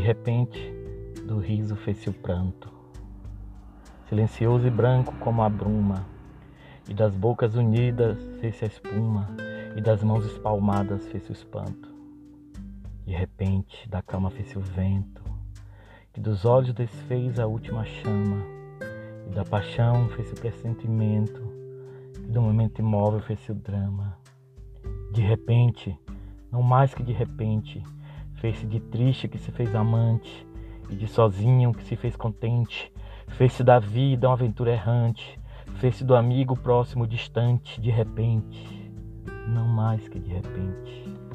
repente, do riso fez-se o pranto, silencioso e branco como a bruma, e das bocas unidas fez-se a espuma, e das mãos espalmadas fez-se o espanto. De repente, da calma fez-se o vento, que dos olhos desfez a última chama, e da paixão fez-se o pressentimento, e do momento imóvel fez-se o drama. De repente, não mais que de repente, fez-se de triste que se fez amante, e de sozinho que se fez contente, fez-se da vida uma aventura errante, fez-se do amigo próximo distante, de repente, não mais que de repente.